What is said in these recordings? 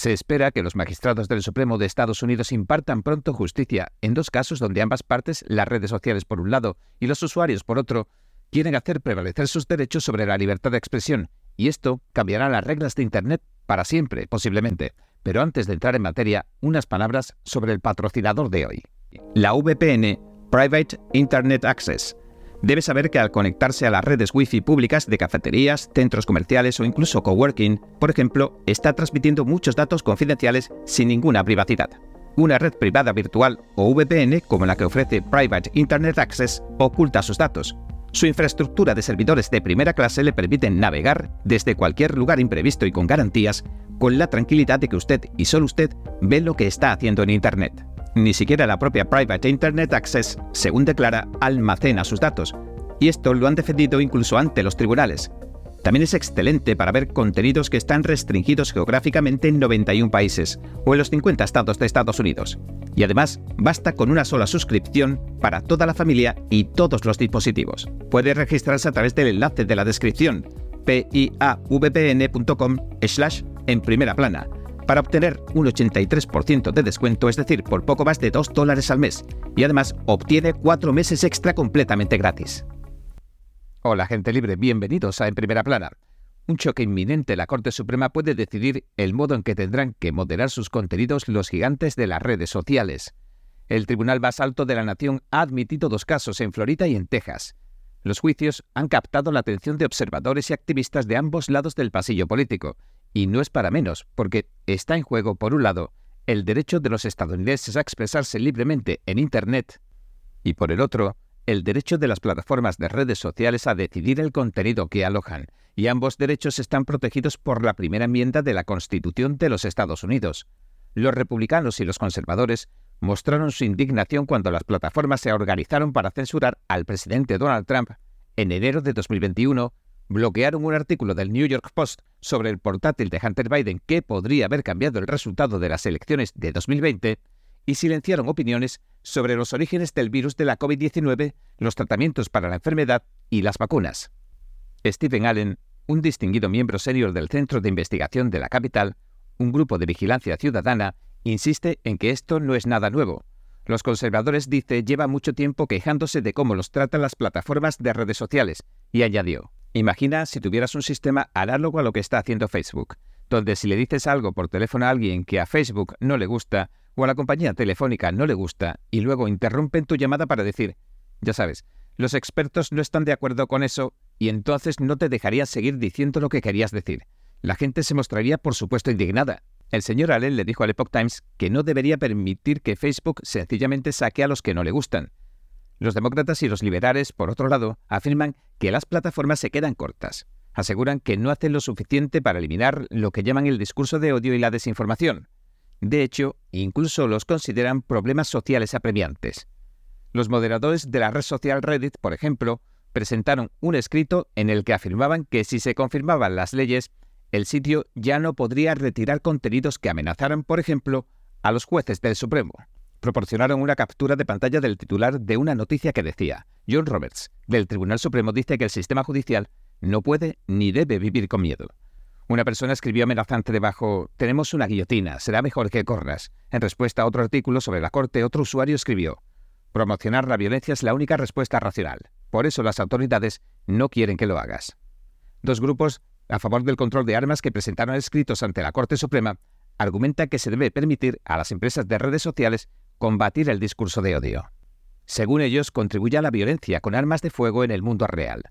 Se espera que los magistrados del Supremo de Estados Unidos impartan pronto justicia en dos casos donde ambas partes, las redes sociales por un lado y los usuarios por otro, quieren hacer prevalecer sus derechos sobre la libertad de expresión, y esto cambiará las reglas de Internet para siempre, posiblemente. Pero antes de entrar en materia, unas palabras sobre el patrocinador de hoy. La VPN, Private Internet Access, Debe saber que al conectarse a las redes Wi-Fi públicas de cafeterías, centros comerciales o incluso coworking, por ejemplo, está transmitiendo muchos datos confidenciales sin ninguna privacidad. Una red privada virtual o VPN, como la que ofrece Private Internet Access, oculta sus datos. Su infraestructura de servidores de primera clase le permiten navegar desde cualquier lugar imprevisto y con garantías, con la tranquilidad de que usted y solo usted ve lo que está haciendo en Internet. Ni siquiera la propia Private Internet Access, según declara, almacena sus datos. Y esto lo han defendido incluso ante los tribunales. También es excelente para ver contenidos que están restringidos geográficamente en 91 países o en los 50 estados de Estados Unidos. Y además, basta con una sola suscripción para toda la familia y todos los dispositivos. Puede registrarse a través del enlace de la descripción piavpn.com slash en primera plana para obtener un 83% de descuento, es decir, por poco más de 2 dólares al mes, y además obtiene 4 meses extra completamente gratis. Hola gente libre, bienvenidos a En Primera Plana. Un choque inminente la Corte Suprema puede decidir el modo en que tendrán que moderar sus contenidos los gigantes de las redes sociales. El Tribunal más alto de la Nación ha admitido dos casos en Florida y en Texas. Los juicios han captado la atención de observadores y activistas de ambos lados del pasillo político, y no es para menos, porque está en juego, por un lado, el derecho de los estadounidenses a expresarse libremente en Internet y, por el otro, el derecho de las plataformas de redes sociales a decidir el contenido que alojan, y ambos derechos están protegidos por la primera enmienda de la Constitución de los Estados Unidos. Los republicanos y los conservadores mostraron su indignación cuando las plataformas se organizaron para censurar al presidente Donald Trump en enero de 2021 bloquearon un artículo del New York Post sobre el portátil de Hunter Biden que podría haber cambiado el resultado de las elecciones de 2020 y silenciaron opiniones sobre los orígenes del virus de la COVID-19, los tratamientos para la enfermedad y las vacunas. Stephen Allen, un distinguido miembro senior del Centro de Investigación de la Capital, un grupo de vigilancia ciudadana, insiste en que esto no es nada nuevo. Los conservadores, dice, lleva mucho tiempo quejándose de cómo los tratan las plataformas de redes sociales, y añadió, Imagina si tuvieras un sistema análogo a lo que está haciendo Facebook, donde si le dices algo por teléfono a alguien que a Facebook no le gusta o a la compañía telefónica no le gusta y luego interrumpen tu llamada para decir, ya sabes, los expertos no están de acuerdo con eso y entonces no te dejarían seguir diciendo lo que querías decir. La gente se mostraría por supuesto indignada. El señor Allen le dijo al Epoch Times que no debería permitir que Facebook sencillamente saque a los que no le gustan, los demócratas y los liberales, por otro lado, afirman que las plataformas se quedan cortas. Aseguran que no hacen lo suficiente para eliminar lo que llaman el discurso de odio y la desinformación. De hecho, incluso los consideran problemas sociales apremiantes. Los moderadores de la red social Reddit, por ejemplo, presentaron un escrito en el que afirmaban que si se confirmaban las leyes, el sitio ya no podría retirar contenidos que amenazaran, por ejemplo, a los jueces del Supremo proporcionaron una captura de pantalla del titular de una noticia que decía, John Roberts, del Tribunal Supremo dice que el sistema judicial no puede ni debe vivir con miedo. Una persona escribió amenazante debajo, tenemos una guillotina, será mejor que corras. En respuesta a otro artículo sobre la Corte, otro usuario escribió, promocionar la violencia es la única respuesta racional. Por eso las autoridades no quieren que lo hagas. Dos grupos a favor del control de armas que presentaron escritos ante la Corte Suprema argumentan que se debe permitir a las empresas de redes sociales combatir el discurso de odio. Según ellos, contribuye a la violencia con armas de fuego en el mundo real.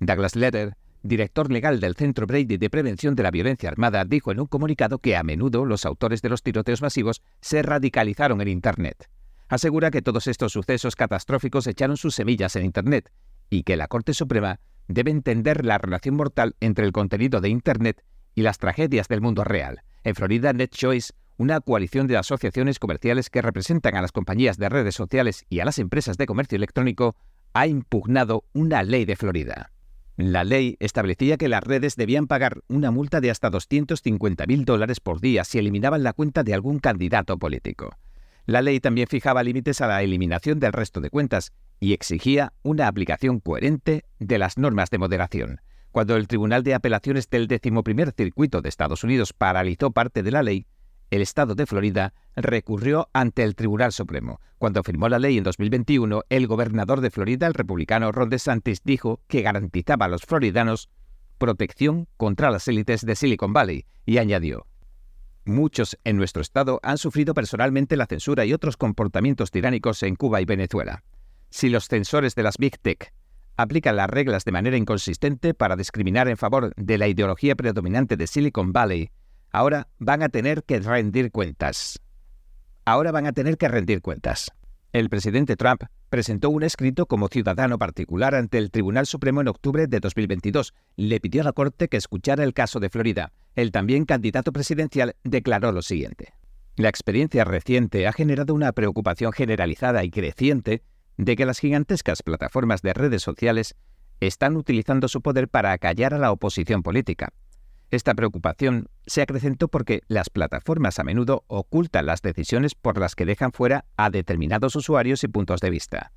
Douglas Leder, director legal del Centro Brady de Prevención de la Violencia Armada, dijo en un comunicado que a menudo los autores de los tiroteos masivos se radicalizaron en Internet. Asegura que todos estos sucesos catastróficos echaron sus semillas en Internet y que la Corte Suprema debe entender la relación mortal entre el contenido de Internet y las tragedias del mundo real. En Florida, NetChoice una coalición de asociaciones comerciales que representan a las compañías de redes sociales y a las empresas de comercio electrónico, ha impugnado una ley de Florida. La ley establecía que las redes debían pagar una multa de hasta 250.000 dólares por día si eliminaban la cuenta de algún candidato político. La ley también fijaba límites a la eliminación del resto de cuentas y exigía una aplicación coherente de las normas de moderación. Cuando el Tribunal de Apelaciones del XI Circuito de Estados Unidos paralizó parte de la ley, el Estado de Florida recurrió ante el Tribunal Supremo. Cuando firmó la ley en 2021, el gobernador de Florida, el republicano Ron DeSantis, dijo que garantizaba a los floridanos protección contra las élites de Silicon Valley y añadió, Muchos en nuestro estado han sufrido personalmente la censura y otros comportamientos tiránicos en Cuba y Venezuela. Si los censores de las Big Tech aplican las reglas de manera inconsistente para discriminar en favor de la ideología predominante de Silicon Valley, ahora van a tener que rendir cuentas. Ahora van a tener que rendir cuentas. El presidente Trump presentó un escrito como ciudadano particular ante el Tribunal Supremo en octubre de 2022. Le pidió a la Corte que escuchara el caso de Florida. El también candidato presidencial declaró lo siguiente. La experiencia reciente ha generado una preocupación generalizada y creciente de que las gigantescas plataformas de redes sociales están utilizando su poder para acallar a la oposición política. Esta preocupación se acrecentó porque las plataformas a menudo ocultan las decisiones por las que dejan fuera a determinados usuarios y puntos de vista.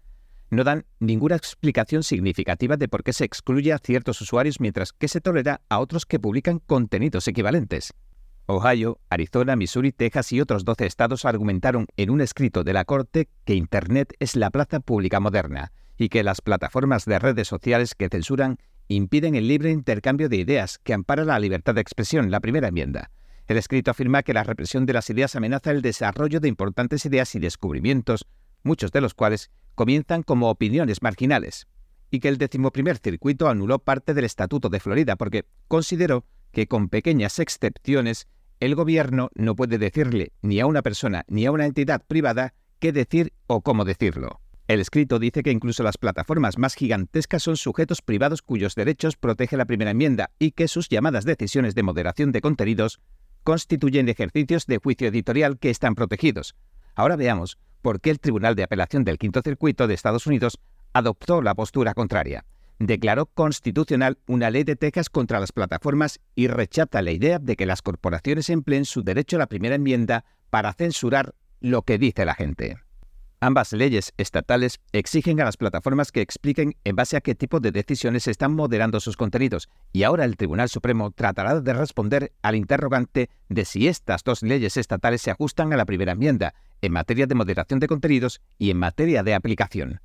No dan ninguna explicación significativa de por qué se excluye a ciertos usuarios mientras que se tolera a otros que publican contenidos equivalentes. Ohio, Arizona, Missouri, Texas y otros 12 estados argumentaron en un escrito de la Corte que Internet es la plaza pública moderna y que las plataformas de redes sociales que censuran impiden el libre intercambio de ideas que ampara la libertad de expresión, la primera enmienda. El escrito afirma que la represión de las ideas amenaza el desarrollo de importantes ideas y descubrimientos, muchos de los cuales comienzan como opiniones marginales, y que el decimoprimer circuito anuló parte del Estatuto de Florida porque consideró que con pequeñas excepciones el gobierno no puede decirle ni a una persona ni a una entidad privada qué decir o cómo decirlo. El escrito dice que incluso las plataformas más gigantescas son sujetos privados cuyos derechos protege la primera enmienda y que sus llamadas decisiones de moderación de contenidos constituyen ejercicios de juicio editorial que están protegidos. Ahora veamos por qué el Tribunal de Apelación del Quinto Circuito de Estados Unidos adoptó la postura contraria. Declaró constitucional una ley de Texas contra las plataformas y rechaza la idea de que las corporaciones empleen su derecho a la primera enmienda para censurar lo que dice la gente. Ambas leyes estatales exigen a las plataformas que expliquen en base a qué tipo de decisiones están moderando sus contenidos, y ahora el Tribunal Supremo tratará de responder al interrogante de si estas dos leyes estatales se ajustan a la primera enmienda, en materia de moderación de contenidos y en materia de aplicación.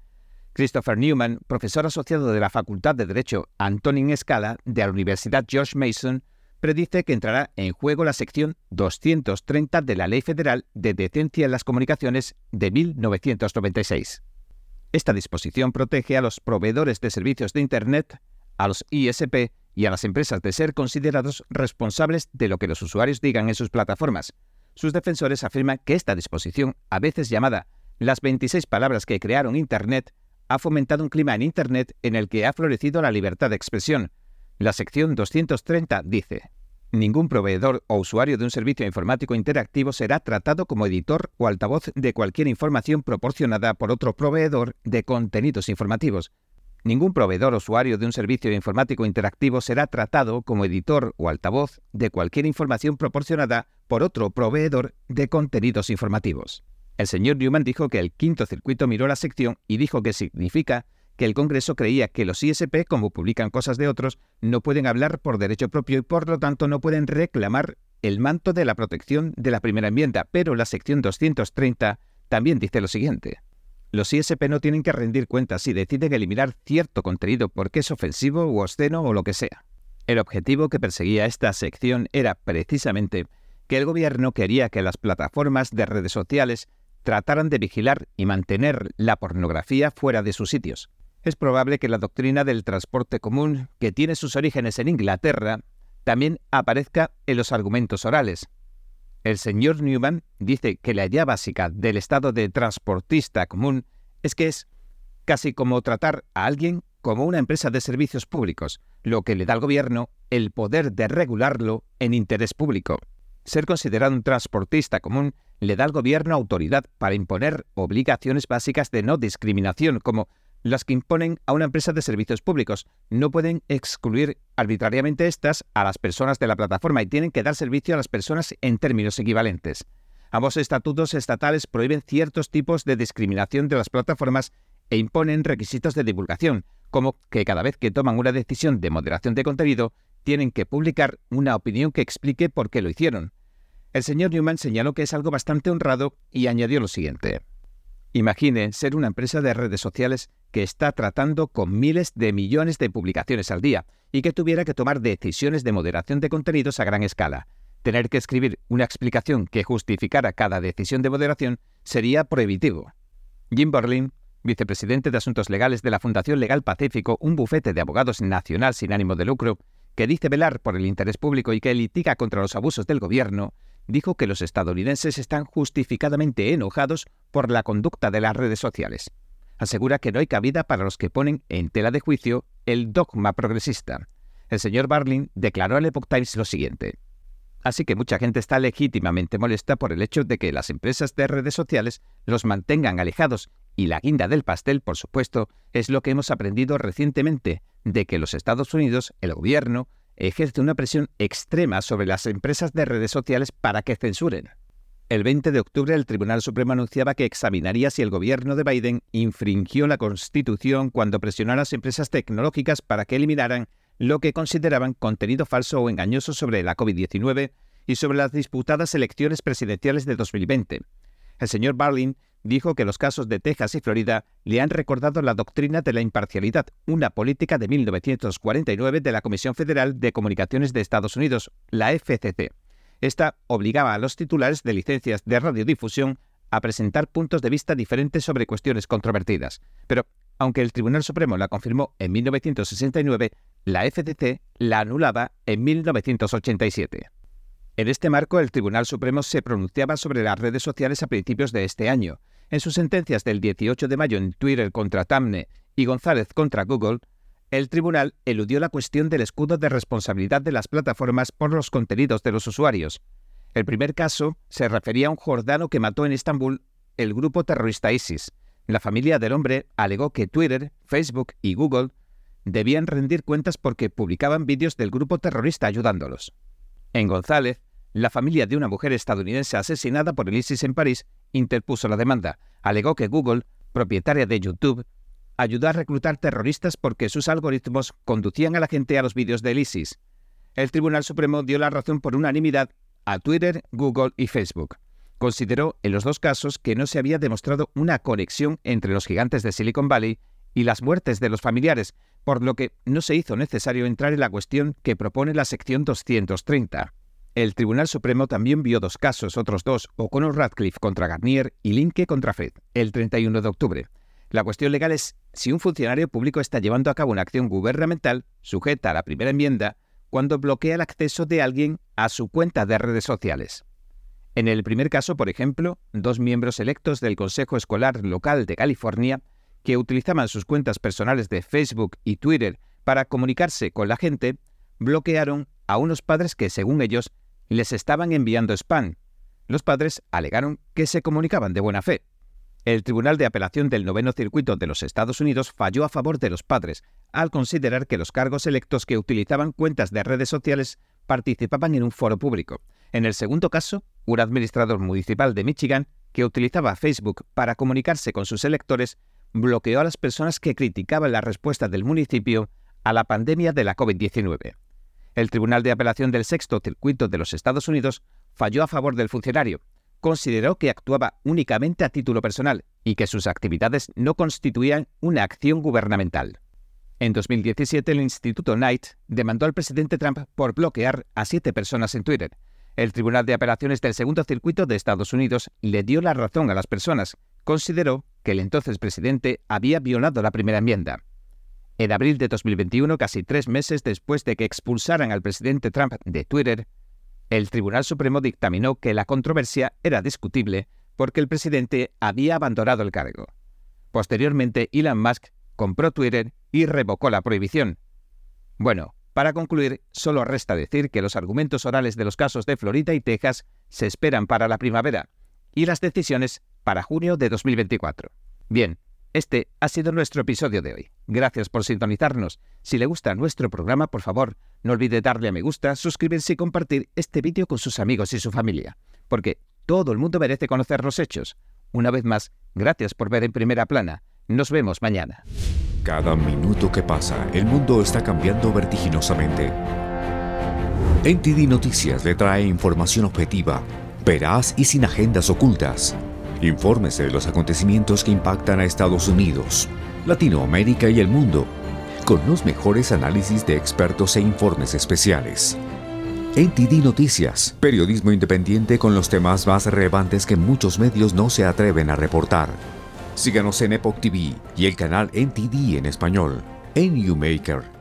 Christopher Newman, profesor asociado de la Facultad de Derecho Antonin Scala de la Universidad George Mason, predice que entrará en juego la sección 230 de la Ley Federal de Decencia en las Comunicaciones de 1996. Esta disposición protege a los proveedores de servicios de Internet, a los ISP y a las empresas de ser considerados responsables de lo que los usuarios digan en sus plataformas. Sus defensores afirman que esta disposición, a veces llamada las 26 palabras que crearon Internet, ha fomentado un clima en Internet en el que ha florecido la libertad de expresión. La sección 230 dice, Ningún proveedor o usuario de un servicio informático interactivo será tratado como editor o altavoz de cualquier información proporcionada por otro proveedor de contenidos informativos. Ningún proveedor o usuario de un servicio informático interactivo será tratado como editor o altavoz de cualquier información proporcionada por otro proveedor de contenidos informativos. El señor Newman dijo que el quinto circuito miró la sección y dijo que significa que el Congreso creía que los ISP, como publican cosas de otros, no pueden hablar por derecho propio y por lo tanto no pueden reclamar el manto de la protección de la primera enmienda, pero la sección 230 también dice lo siguiente. Los ISP no tienen que rendir cuentas si deciden eliminar cierto contenido porque es ofensivo o obsceno o lo que sea. El objetivo que perseguía esta sección era precisamente que el gobierno quería que las plataformas de redes sociales trataran de vigilar y mantener la pornografía fuera de sus sitios es probable que la doctrina del transporte común, que tiene sus orígenes en Inglaterra, también aparezca en los argumentos orales. El señor Newman dice que la idea básica del estado de transportista común es que es casi como tratar a alguien como una empresa de servicios públicos, lo que le da al gobierno el poder de regularlo en interés público. Ser considerado un transportista común le da al gobierno autoridad para imponer obligaciones básicas de no discriminación, como las que imponen a una empresa de servicios públicos. No pueden excluir arbitrariamente estas a las personas de la plataforma y tienen que dar servicio a las personas en términos equivalentes. Ambos estatutos estatales prohíben ciertos tipos de discriminación de las plataformas e imponen requisitos de divulgación, como que cada vez que toman una decisión de moderación de contenido, tienen que publicar una opinión que explique por qué lo hicieron. El señor Newman señaló que es algo bastante honrado y añadió lo siguiente. Imagine ser una empresa de redes sociales que está tratando con miles de millones de publicaciones al día y que tuviera que tomar decisiones de moderación de contenidos a gran escala. Tener que escribir una explicación que justificara cada decisión de moderación sería prohibitivo. Jim Berlin, vicepresidente de Asuntos Legales de la Fundación Legal Pacífico, un bufete de abogados nacional sin ánimo de lucro, que dice velar por el interés público y que litiga contra los abusos del gobierno, dijo que los estadounidenses están justificadamente enojados por la conducta de las redes sociales. Asegura que no hay cabida para los que ponen en tela de juicio el dogma progresista. El señor Barlin declaró al Epoch Times lo siguiente. Así que mucha gente está legítimamente molesta por el hecho de que las empresas de redes sociales los mantengan alejados y la guinda del pastel, por supuesto, es lo que hemos aprendido recientemente, de que los Estados Unidos, el gobierno, ejerce una presión extrema sobre las empresas de redes sociales para que censuren. El 20 de octubre el Tribunal Supremo anunciaba que examinaría si el gobierno de Biden infringió la Constitución cuando presionó a las empresas tecnológicas para que eliminaran lo que consideraban contenido falso o engañoso sobre la COVID-19 y sobre las disputadas elecciones presidenciales de 2020. El señor Barlin dijo que los casos de Texas y Florida le han recordado la doctrina de la imparcialidad, una política de 1949 de la Comisión Federal de Comunicaciones de Estados Unidos, la FCC. Esta obligaba a los titulares de licencias de radiodifusión a presentar puntos de vista diferentes sobre cuestiones controvertidas. Pero, aunque el Tribunal Supremo la confirmó en 1969, la FCC la anulaba en 1987. En este marco, el Tribunal Supremo se pronunciaba sobre las redes sociales a principios de este año. En sus sentencias del 18 de mayo en Twitter contra Tamne y González contra Google, el tribunal eludió la cuestión del escudo de responsabilidad de las plataformas por los contenidos de los usuarios. El primer caso se refería a un jordano que mató en Estambul el grupo terrorista ISIS. La familia del hombre alegó que Twitter, Facebook y Google debían rendir cuentas porque publicaban vídeos del grupo terrorista ayudándolos. En González, la familia de una mujer estadounidense asesinada por el ISIS en París interpuso la demanda. Alegó que Google, propietaria de YouTube, ayudó a reclutar terroristas porque sus algoritmos conducían a la gente a los vídeos del ISIS. El Tribunal Supremo dio la razón por unanimidad a Twitter, Google y Facebook. Consideró en los dos casos que no se había demostrado una conexión entre los gigantes de Silicon Valley y las muertes de los familiares, por lo que no se hizo necesario entrar en la cuestión que propone la sección 230. El Tribunal Supremo también vio dos casos, otros dos, O'Connor Radcliffe contra Garnier y Linke contra Fed, el 31 de octubre. La cuestión legal es si un funcionario público está llevando a cabo una acción gubernamental sujeta a la primera enmienda cuando bloquea el acceso de alguien a su cuenta de redes sociales. En el primer caso, por ejemplo, dos miembros electos del Consejo Escolar Local de California, que utilizaban sus cuentas personales de Facebook y Twitter para comunicarse con la gente, bloquearon a unos padres que, según ellos, les estaban enviando spam. Los padres alegaron que se comunicaban de buena fe. El Tribunal de Apelación del Noveno Circuito de los Estados Unidos falló a favor de los padres, al considerar que los cargos electos que utilizaban cuentas de redes sociales participaban en un foro público. En el segundo caso, un administrador municipal de Michigan, que utilizaba Facebook para comunicarse con sus electores, bloqueó a las personas que criticaban la respuesta del municipio a la pandemia de la COVID-19. El Tribunal de Apelación del Sexto Circuito de los Estados Unidos falló a favor del funcionario. Consideró que actuaba únicamente a título personal y que sus actividades no constituían una acción gubernamental. En 2017, el Instituto Knight demandó al presidente Trump por bloquear a siete personas en Twitter. El Tribunal de Apelaciones del Segundo Circuito de Estados Unidos le dio la razón a las personas. Consideró que el entonces presidente había violado la primera enmienda. En abril de 2021, casi tres meses después de que expulsaran al presidente Trump de Twitter, el Tribunal Supremo dictaminó que la controversia era discutible porque el presidente había abandonado el cargo. Posteriormente, Elon Musk compró Twitter y revocó la prohibición. Bueno, para concluir, solo resta decir que los argumentos orales de los casos de Florida y Texas se esperan para la primavera y las decisiones para junio de 2024. Bien, este ha sido nuestro episodio de hoy. Gracias por sintonizarnos. Si le gusta nuestro programa, por favor, no olvide darle a me gusta, suscribirse y compartir este vídeo con sus amigos y su familia, porque todo el mundo merece conocer los hechos. Una vez más, gracias por ver en primera plana. Nos vemos mañana. Cada minuto que pasa, el mundo está cambiando vertiginosamente. NTD Noticias le trae información objetiva veraz y sin agendas ocultas. Infórmese de los acontecimientos que impactan a Estados Unidos, Latinoamérica y el mundo, con los mejores análisis de expertos e informes especiales. NTD Noticias, periodismo independiente con los temas más relevantes que muchos medios no se atreven a reportar. Síganos en Epoch TV y el canal NTD en español, en Newmaker